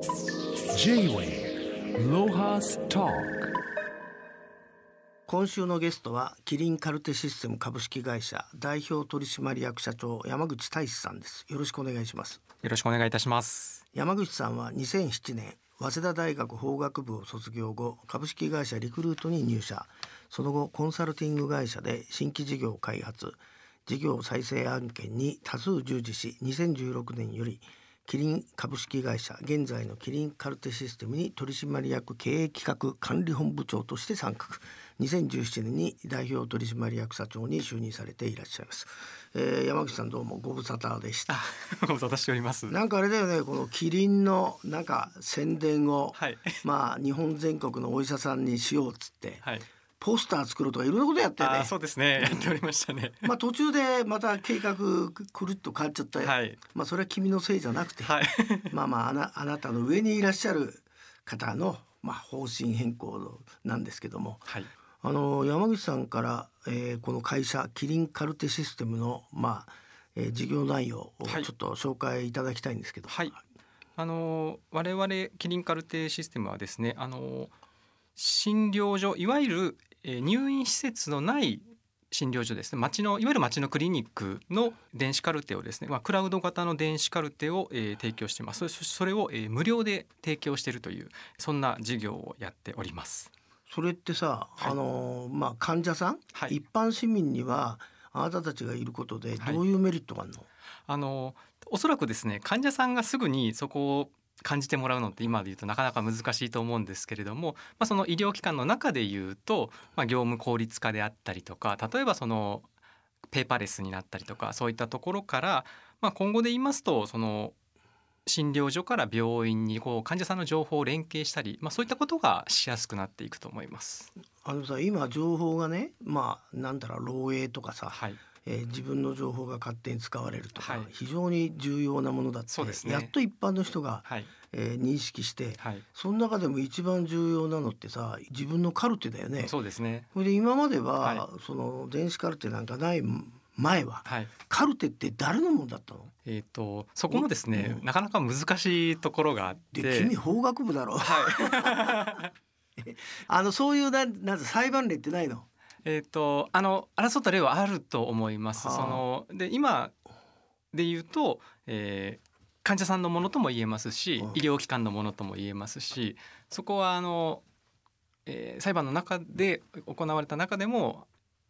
J-Way ロハスト今週のゲストはキリンカルテシステム株式会社代表取締役社長山口大志さんです。よろしくお願いします。よろしくお願いいたします。山口さんは2007年早稲田大学法学部を卒業後株式会社リクルートに入社。その後コンサルティング会社で新規事業開発。事業再生案件に多数従事し2016年よりキリン株式会社現在のキリンカルテシステムに取締役経営企画管理本部長として参画。2017年に代表取締役社長に就任されていらっしゃいます、えー、山口さんどうもご無沙汰でした。ご無沙汰しております。なんかあれだよねこのキリンのなんか宣伝を、はい。まあ日本全国のお医者さんにしようっつって、はいポスター作るとかいろんなことやってね。あそうですね。やっておりましたね。まあ途中でまた計画くるっと変わっちゃった、はい。まあそれは君のせいじゃなくて、はい。まあまああなあなたの上にいらっしゃる方のまあ方針変更なんですけども。はい。あの山口さんから、えーこの会社キリンカルテシステムのまあ、えー事業内容をはい。ちょっと紹介いただきたいんですけど、はい。あの我々キリンカルテシステムはですねあの診療所いわゆるえー入院施設のない診療所ですね。町のいわゆる町のクリニックの電子カルテをですね、まあ、クラウド型の電子カルテを、えー提供しています。そそそれを、えー無料で提供しているというそんな事業をやっております。それってさ、はい。あのまあ患者さん、はい。一般市民にはあなたたちがいることではい。どういうメリットがあるの、あのおそらくですね患者さんがすぐにそこを感じてもらうのって今で言うとなかなか難しいと思うんですけれども、まあ、その医療機関の中で言うと、まあ、業務効率化であったりとか例えばそのペーパーレスになったりとかそういったところから、まあ、今後で言いますとその診療所から病院にこう患者さんの情報を連携したり、まあ、そういったことがしやすくなっていくと思います。あのさ今情報がねまあなんだろう漏洩とかさ、はい、えー自分の情報が勝手に使われるとか、はい。非常に重要なものだってね。やっと一般の人が、はい、えー認識して、はい、その中でも一番重要なのってさ自分のカルテだよね。そうですね。それで今までは、はその電子カルテなんかない前ははい、カルテって誰のもんだったの？えー、とそこもですね、うん。なかなか難しいところがあって。で君法学部だろ。はい。あのそういうななんて裁判例ってないの？えっとあの争った例はあると思います。はあ。そので今で言うと、えー患者さんのものとも言えますし、うん。医療機関のものとも言えますしそこはあの、えー裁判の中で行われた中でも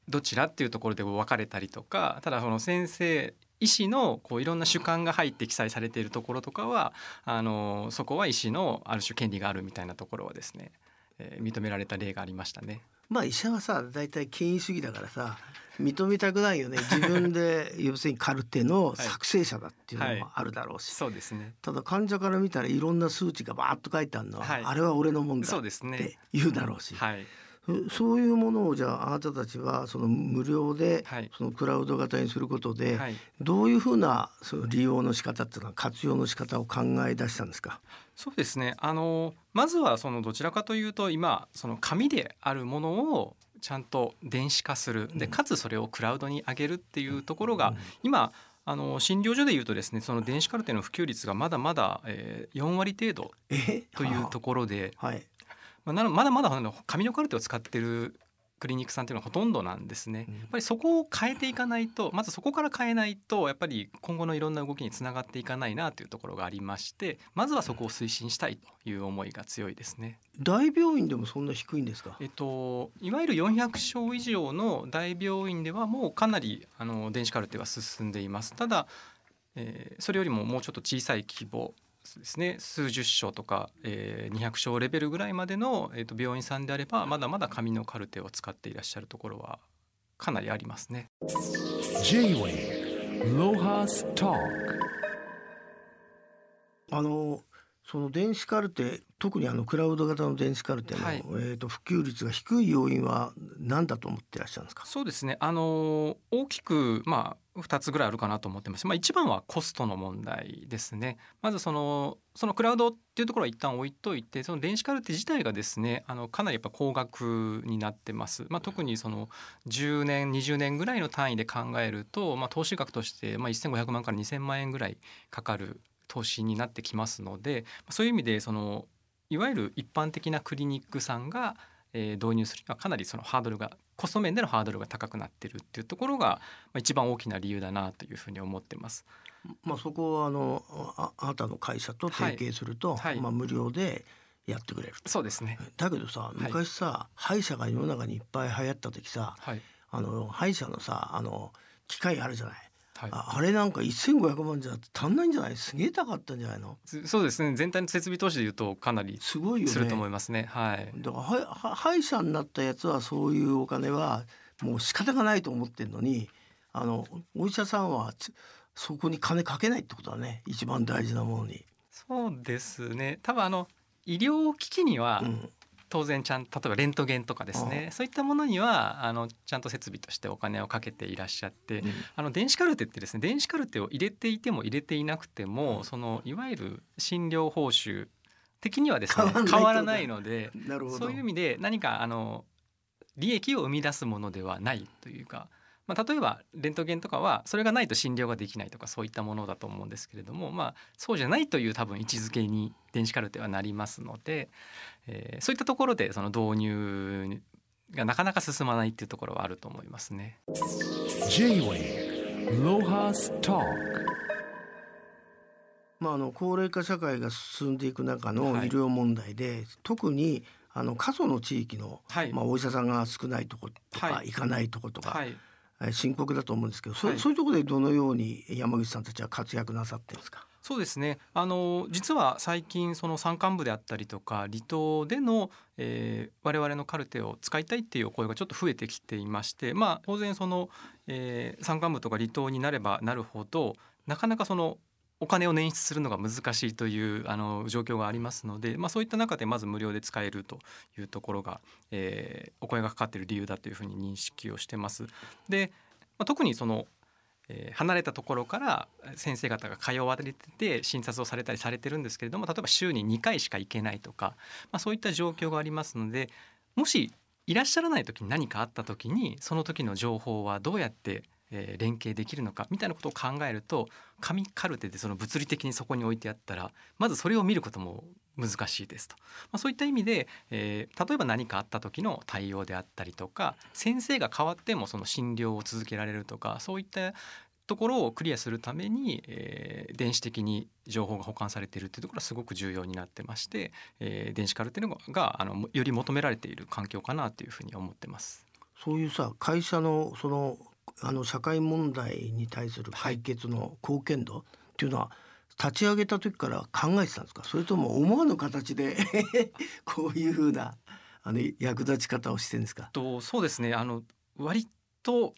どちらっていうところで分かれたりとかただその先生医師のこういろんな主観が入って記載されているところとかはあのそこは医師のある種権利があるみたいなところはですね、えー認められた例がありましたね。まあ医者はさ大体権威主義だからさ認めたくないよね自分で 要するにカルテの作成者だっていうのもあるだろうし、そうですね。ただ患者から見たらいろんな数値がバーッと書いてあるのは、はいあれは俺のもんだそうですねって。言うだろうし、はい。そそういうものをじゃああなたたちはその無料ではい。そのクラウド型にすることで、はい。どういうふうなその利用の仕方っていうのは活用の仕方を考え出したんですか？そうですね。あのまずはそのどちらかというと今その紙であるものをちゃんと電子化する。でかつそれをクラウドに上げるっていうところが今あの診療所でいうとですねその電子カルテの普及率がまだまだ、えー、4割程度え？というところで、はい。まあ、なのまだまだ紙のカルテを使ってるクリニックさんっていうのはほとんどなんですね。うんやっぱりそこを変えていかないとまずそこから変えないとやっぱり今後のいろんな動きにつながっていかないなというところがありましてまずはそこを推進したいという思いが強いですね。大病院でもそんな低いんですか？えっと、いわゆる400床以上の大病院ではもうかなりあの電子カルテは進んでいます。ただ、えーそれよりももうちょっと小さい規模ですね数十床とか、えー200床レベルぐらいまでの、えー、と病院さんであればまだまだ紙のカルテを使っていらっしゃるところはかなりありますね。あのその電子カルテ特にあのクラウド型の電子カルテの、はいえー、と普及率が低い要因は何だと思ってらっしゃるんですか？そうですねあの大きくまあ2つぐらいあるかなと思ってます。まあ、一番はコストの問題ですね。まずそのそのクラウドっていうところは一旦置いといてその電子カルテ自体がですねあのかなりやっぱ高額になってます。まあ、特にその10年20年ぐらいの単位で考えると、まあ、投資額としてまあ1500万から2000万円ぐらいかかる投資になってきますのでそういう意味でそのいわゆる一般的なクリニックさんが、えー導入するにはかなりそのハードルがコスト面でのハードルが高くなってるっていうところが、まあ、一番大きな理由だなというふうに思ってます。まあそこはあのああなたの会社と提携すると、はいはいまあ無料でやってくれる。そうですね。だけどさい昔さ、歯医者が世の中にいっぱい流行った時さはい。あの歯医者のさあの機械あるじゃない。はい。ああれなんか1,500万じゃ足んないんじゃない？すげえ高かったんじゃないの？つそうですね。全体の設備投資でいうとかなりすごいよねすると思いますね。はい。だからはは歯医者になったやつはそういうお金はもう仕方がないと思ってるのにあのお医者さんはつそこに金かけないってことだね一番大事なものに。そうですね。多分あの医療機器にはうん当然ちゃん例えばレントゲンとかですね。そういったものにはあのちゃんと設備としてお金をかけていらっしゃって、うん。あの電子カルテってですね電子カルテを入れていても入れていなくてもそのいわゆる診療報酬的にはですね変わらないのでなるほど。そういう意味で何かあの利益を生み出すものではないというか、まあ、例えばレントゲンとかはそれがないと診療ができないとかそういったものだと思うんですけれども、まあ、そうじゃないという多分位置づけに電子カルテはなりますので、えーそういったところでその導入がなかなか進まないっていうところはあると思いますね。J-Way Lohas Talk. まあ、あの高齢化社会が進んでいく中のはい。医療問題で、特にあの過疎の地域の、はい。まあ、お医者さんが少ないとことか、はい。行かないとことか、はい。えー深刻だと思うんですけど、そはいそういうところでどのように山口さんたちは活躍なさってるんですか？そうですねあの実は最近その山間部であったりとか離島での、えー我々のカルテを使いたいっていうお声がちょっと増えてきていましてまあ当然その、えー山間部とか離島になればなるほどなかなかそのお金を捻出するのが難しいというあの状況がありますので、まあ、そういった中でまず無料で使えるというところが、えーお声がかかっている理由だというふうに認識をしてます。で、まあ、特にそのえ離れたところから先生方が通われてて診察をされたりされてるんですけれども例えば週に2回しか行けないとか、まあ、そういった状況がありますのでもしいらっしゃらない時に何かあった時にその時の情報はどうやってえー連携できるのかみたいなことを考えると紙カルテでその物理的にそこに置いてあったらまずそれを見ることも難しいですと、まあ、そういった意味で、えー例えば何かあった時の対応であったりとか先生が変わってもその診療を続けられるとかそういったところをクリアするために、えー電子的に情報が保管されているっていうところはすごく重要になってまして、えー電子カルテのがあのより求められている環境かなというふうに思ってます。そういうさ会社のそのあの社会問題に対する解決の貢献度っていうのは立ち上げた時から考えてたんですか？それとも思わぬ形で こういうふうなあの役立ち方をしてるんですか？とそうですね。あの割と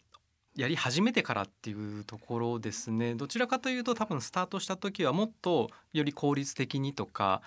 やり始めてからっていうところですね。どちらかというと多分スタートした時はもっとより効率的にとか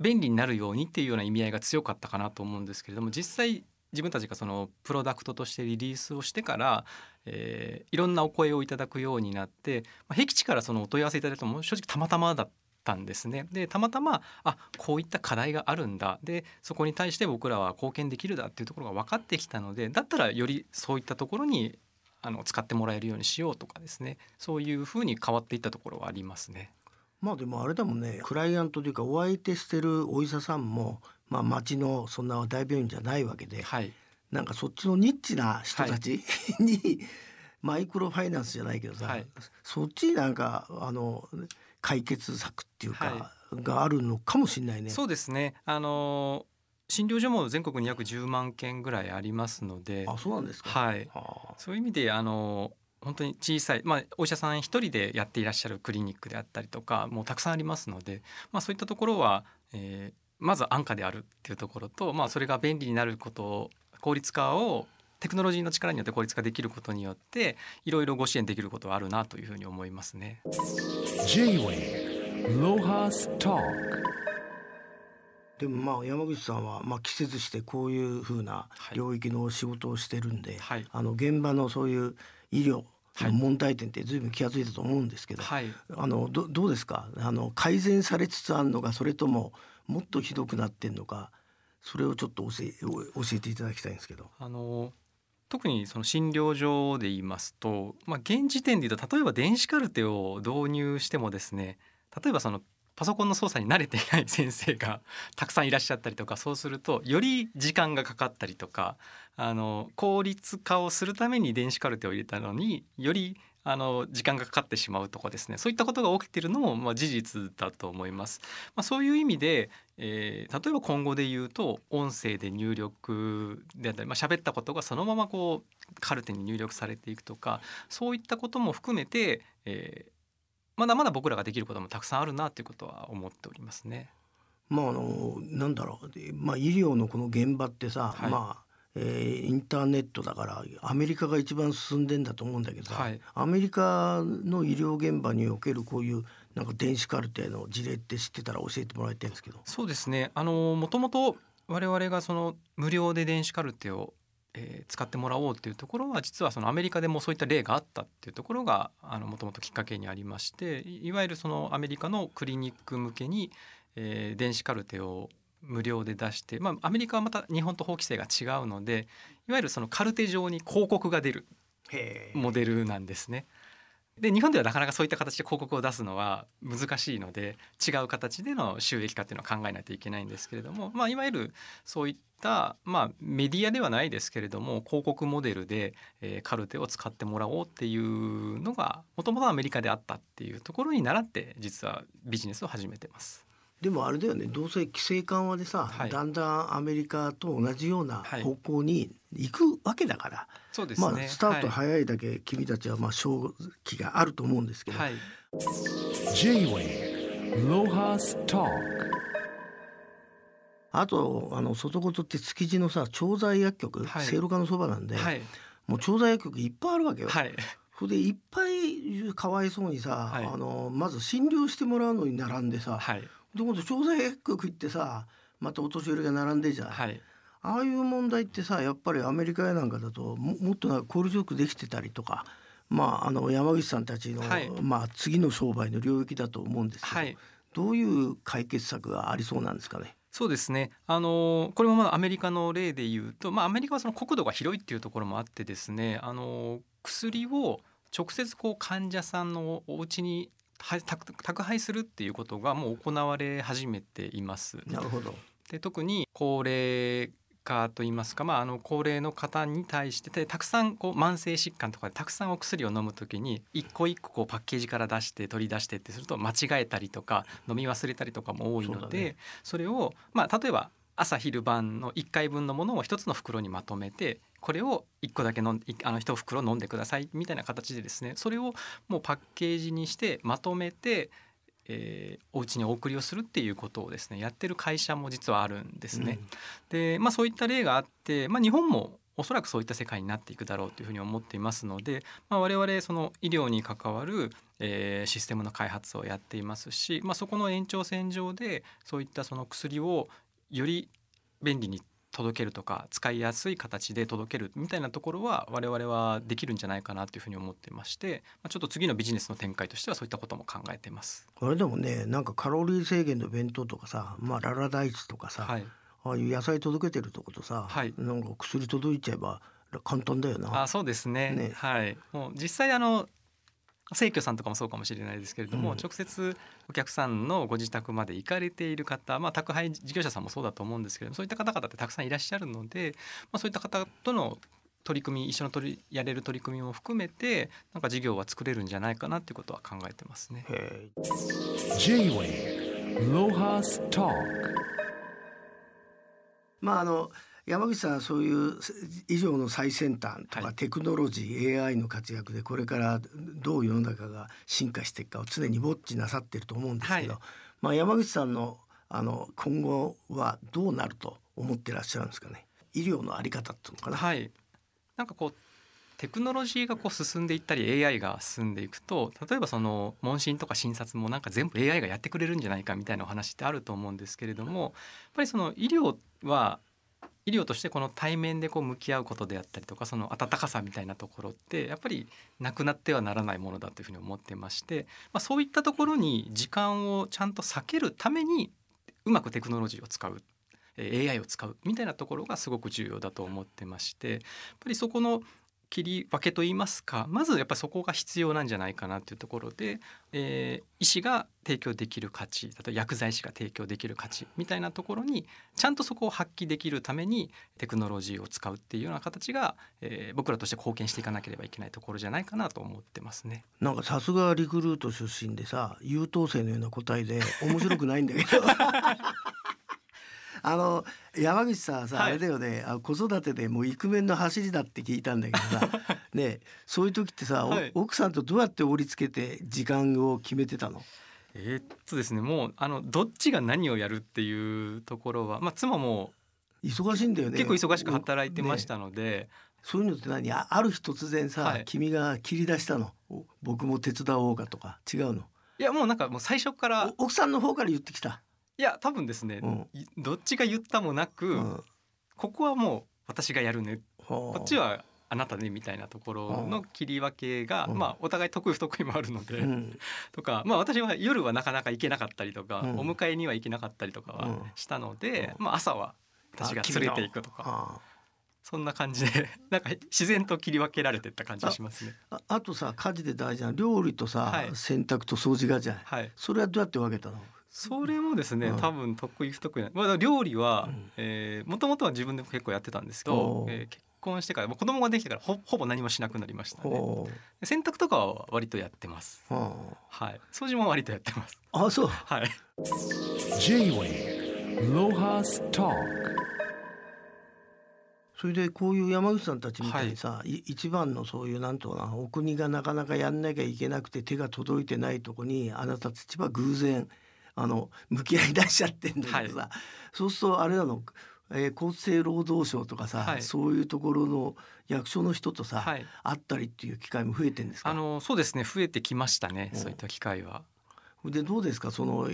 便利になるようにっていうような意味合いが強かったかなと思うんですけれども実際自分たちがそのプロダクトとしてリリースをしてから、えーいろんなお声をいただくようになって、まあ、僻地からそのお問い合わせいただいたのも正直たまたまだったんですね。でたまたまあこういった課題があるんだでそこに対して僕らは貢献できるだっていうところが分かってきたのでだったらよりそういったところにあの使ってもらえるようにしようとかですねそういうふうに変わっていったところはありますね。まあでもあれだもんねクライアントというかお相手してるお医者さんも、まあ、町のそんな大病院じゃないわけではい、なんかそっちのニッチな人たち、にマイクロファイナンスじゃないけどさ、はい。そっちになんかあの解決策っていうか、はがあるのかもしれないね。そうですね。あの診療所も全国に約10万件ぐらいありますのであそうなんですか。はい。はあ。そういう意味であの本当に小さい、まあ、お医者さん一人でやっていらっしゃるクリニックであったりとかもうたくさんありますので、まあ、そういったところは、えーまず安価であるっていうところと、まあ、それが便利になることを効率化をテクノロジーの力によって効率化できることによっていろいろご支援できることはあるなというふうに思いますね。でもまあ山口さんはまあ季節してこういうふうなはい。領域の仕事をしてるんで、はい。あの現場のそういう医療問題点って随分気が付いたと思うんですけど、はい。あのどどうですか？あの改善されつつあるのかそれとももっとひどくなってんのかそれをちょっと教え教えていただきたいんですけど。あの特にその診療所で言いますと、まあ、現時点で言うと例えば電子カルテを導入してもですね例えばそのパソコンの操作に慣れていない先生がたくさんいらっしゃったりとかそうするとより時間がかかったりとかあの効率化をするために電子カルテを入れたのによりあの時間がかかってしまうとかですねそういったことが起きているのも、まあ、事実だと思います。まあ、そういう意味で、えー例えば今後で言うと音声で入力であったり、まあ喋ったことがそのままこうカルテに入力されていくとかそういったことも含めて、えーまだまだ僕らができることもたくさんあるなということは思っておりますね。まああのなんだろうでまあ医療のこの現場ってさ、はいまあ、えーインターネットだからアメリカが一番進んでんだと思うんだけどさ、はいアメリカの医療現場におけるこういうなんか電子カルテの事例って知ってたら教えてもらいたいんですけど。そうですねあのもともと我々がその無料で電子カルテを、えー使ってもらおうっていうところは実はそのアメリカでもそういった例があったっていうところがもともときっかけにありましていいわゆるそのアメリカのクリニック向けに、えー電子カルテを無料で出して、まあ、アメリカはまた日本と法規制が違うのでいわゆるそのカルテ上に広告が出るへモデルなんですね。で日本ではなかなかそういった形で広告を出すのは難しいので違う形での収益化っていうのを考えないといけないんですけれども、まあ、いわゆるそういった、まあ、メディアではないですけれども広告モデルで、えーカルテを使ってもらおうっていうのがもともとアメリカであったっていうところに倣って実はビジネスを始めてます。でもあれだよねどうせ規制緩和でさ、はい。だんだんアメリカと同じようなはい。方向に行くわけだから、そうですね、まあスタートは早いだけ君たちはまあ勝機があると思うんですけど、いはい。J-Way Lohas Talk あとあの外事って築地のさ調剤薬局、はい。聖路加のそばなんで、はい。もう調剤薬局いっぱいあるわけよ。はい。それでいっぱいかわいそうにさ、はい。あのまず診療してもらうのに並んでさ、はいで今度調剤薬局行ってさまたお年寄りが並んでじゃん、はいああいう問題ってさやっぱりアメリカやなんかだとももっとなんか効率よくできてたりとかまああの山口さんたちの、はいまあ次の商売の領域だと思うんですけど、はいどういう解決策がありそうなんですかね？そうですね。あのこれもまだアメリカの例で言うと、まあアメリカはその国土が広いっていうところもあってですね、あの薬を直接こう患者さんのお家には宅宅配するっていうことがもう行われ始めています。なるほど。で特に高齢化といいますか、まあ、あの高齢の方に対してでたくさんこう慢性疾患とかでたくさんお薬を飲むときに一個一個こうパッケージから出して取り出してってすると間違えたりとか飲み忘れたりとかも多いのでそ,、ねれを、まあ、例えば朝昼晩の1回分のものを一つの袋にまとめてこれを1個だけ飲んいあの1袋飲んでくださいみたいな形でですねそれをもうパッケージにしてまとめて、えーお家にお送りをするっていうことをですねやってる会社も実はあるんですね。で、まあ、そういった例があって、まあ、日本もおそらくそういった世界になっていくだろうというふうに思っていますので、まあ、我々その医療に関わる、えーシステムの開発をやっていますし、まあ、そこの延長線上でそういったその薬をより便利に届けるとか使いやすい形で届けるみたいなところは我々はできるんじゃないかなというふうに思ってまして、まあ、ちょっと次のビジネスの展開としてはそういったことも考えています。あれでもねなんかカロリー制限の弁当とかさ、まあ、ララ大地とかさ、はい、ああいう野菜届けてるとことさ、はい。なんか薬届いちゃえば簡単だよな。あそうですね。ね。はい。もう実際あの生協さんとかもそうかもしれないですけれども、うん。直接お客さんのご自宅まで行かれている方、まあ、宅配事業者さんもそうだと思うんですけれどもそういった方々ってたくさんいらっしゃるので、まあ、そういった方との取り組み一緒の取りやれる取り組みも含めてなんか事業は作れるんじゃないかなっていうことは考えてますね。まああの山口さんはそういう医療の最先端とか、はい。テクノロジー AI の活躍でこれからどう世の中が進化していくかを常にウォッチなさってると思うんですけど、はい。まあ、山口さんのあの今後はどうなると思ってらっしゃるんですかね？医療のあり方っていうのかな？はい、なんかこうテクノロジーがこう進んでいったり AI が進んでいくと例えばその問診とか診察もなんか全部 AI がやってくれるんじゃないかみたいなお話ってあると思うんですけれどもやっぱりその医療は医療としてこの対面でこう向き合うことであったりとかその温かさみたいなところってやっぱりなくなってはならないものだというふうに思ってまして、まあ、そういったところに時間をちゃんと避けるためにうまくテクノロジーを使うえ AI を使うみたいなところがすごく重要だと思ってましてやっぱりそこの切り分けといいますかまずやっぱりそこが必要なんじゃないかなというところで、えー、医師が提供できる価値例えば薬剤師が提供できる価値みたいなところにちゃんとそこを発揮できるためにテクノロジーを使うっていうような形が、えー、僕らとして貢献していかなければいけないところじゃないかなと思ってますね。なんかさすがリクルート出身でさ優等生のような答えで面白くないんだけど あの山口さんさ、はい、あれだよね。あ子育てでもうイクメンの走りだって聞いたんだけどさ。ねそういう時ってさ、はい、奥さんとどうやって折り付けて時間を決めてたの？えー、っとですねもうあのどっちが何をやるっていうところは、まあ、妻も忙しいんだよね。結構忙しく働いてましたので、ね、そういうのって何？ある日突然さ、はい、君が切り出したの？僕も手伝おうかとか違うの？いやもうなんかもう最初から奥さんの方から言ってきたいや多分ですね、うん、どっちが言ったもなく、うん、ここはもう私がやるね。こっちはあなたねみたいなところの切り分けが、まあお互い得意不得意もあるので、とかまあ私は夜はなかなか行けなかったりとか、お迎えには行けなかったりとかはしたので、まあ朝は私が連れて行くとか。そんな感じで なんか自然と切り分けられてった感じがしますね。ああとさ家事で大事な料理とさ、はい、洗濯と掃除がじゃん、はい、それはどうやって分けたの？それもですね、うん、多分得意不得意な、まあ、料理はもともとは自分でも結構やってたんですけど、えー、結婚してから子供ができてからほほぼ何もしなくなりましたね。洗濯とかは割とやってます。はい。掃除も割とやってます。あそう。はい。J-Way. ロハスターそれでこういう山口さんたちみたいにさ、はい、一番のそういうなんとなお国がなかなかやんなきゃいけなくて手が届いてないとこにあなたたちは偶然あの向き合い出しちゃってんだけどさ、はい、そうするとあれなの、えー、厚生労働省とかさ、はい、そういうところの役所の人とさ、はい、会ったりっていう機会も増えてんですか？あのそうですね。増えてきましたね、そういった機会は。でどうですか？その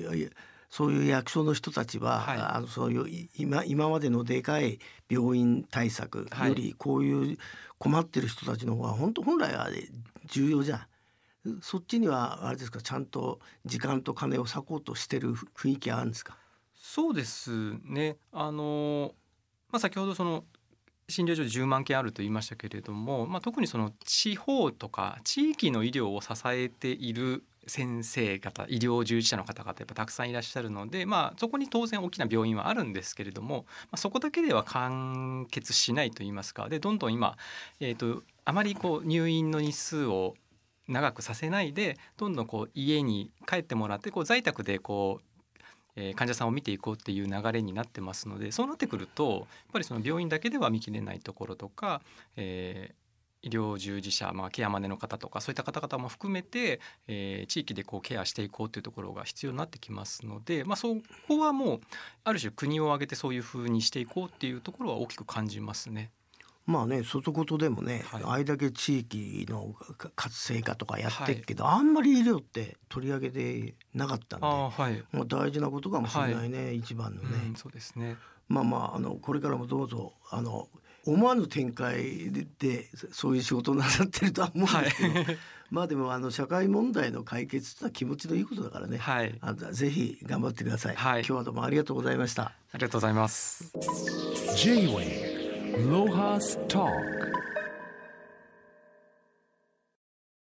そういう役所の人たちは、はい、あのそういう今今までのでかい病院対策よりこういう困ってる人たちの方が本当本来は重要じゃん。そっちにはあれですかちゃんと時間と金を割こうとしてる雰囲気あるんですか？そうですね。あの、まあ、先ほどその診療所で10万件あると言いましたけれども、まあ、特にその地方とか地域の医療を支えている先生方医療従事者の方々やっぱたくさんいらっしゃるので、まあ、そこに当然大きな病院はあるんですけれども、まあ、そこだけでは完結しないといいますか。でどんどん今、えーとあまりこう入院の日数を長くさせないでどんどんこう家に帰ってもらってこう在宅でこうえー、患者さんを見ていこうっていう流れになってますのでそうなってくるとやっぱりその病院だけでは見切れないところとか、えー、医療従事者、まあ、ケアマネの方とかそういった方々も含めて、えー、地域でこうケアしていこうというところが必要になってきますので、まあ、そこはもうある種国を挙げてそういうふうにしていこうっていうところは大きく感じますね。まあね外事でもね、はい、あれだけ地域の活性化とかやってるけど、はい、あんまり医療って取り上げてなかったんで、はい、まあ大事なことかもしれないね、一番のね、うん、そうですね。まあまああのこれからもどうぞあの思わぬ展開でそういう仕事をなさってるとは思うんですけど、はい、まあでもあの社会問題の解決ってのは気持ちのいいことだからね、はい、あぜひ頑張ってください、はい、今日はどうもありがとうございました。ありがとうございます。J-Way Loha's Talk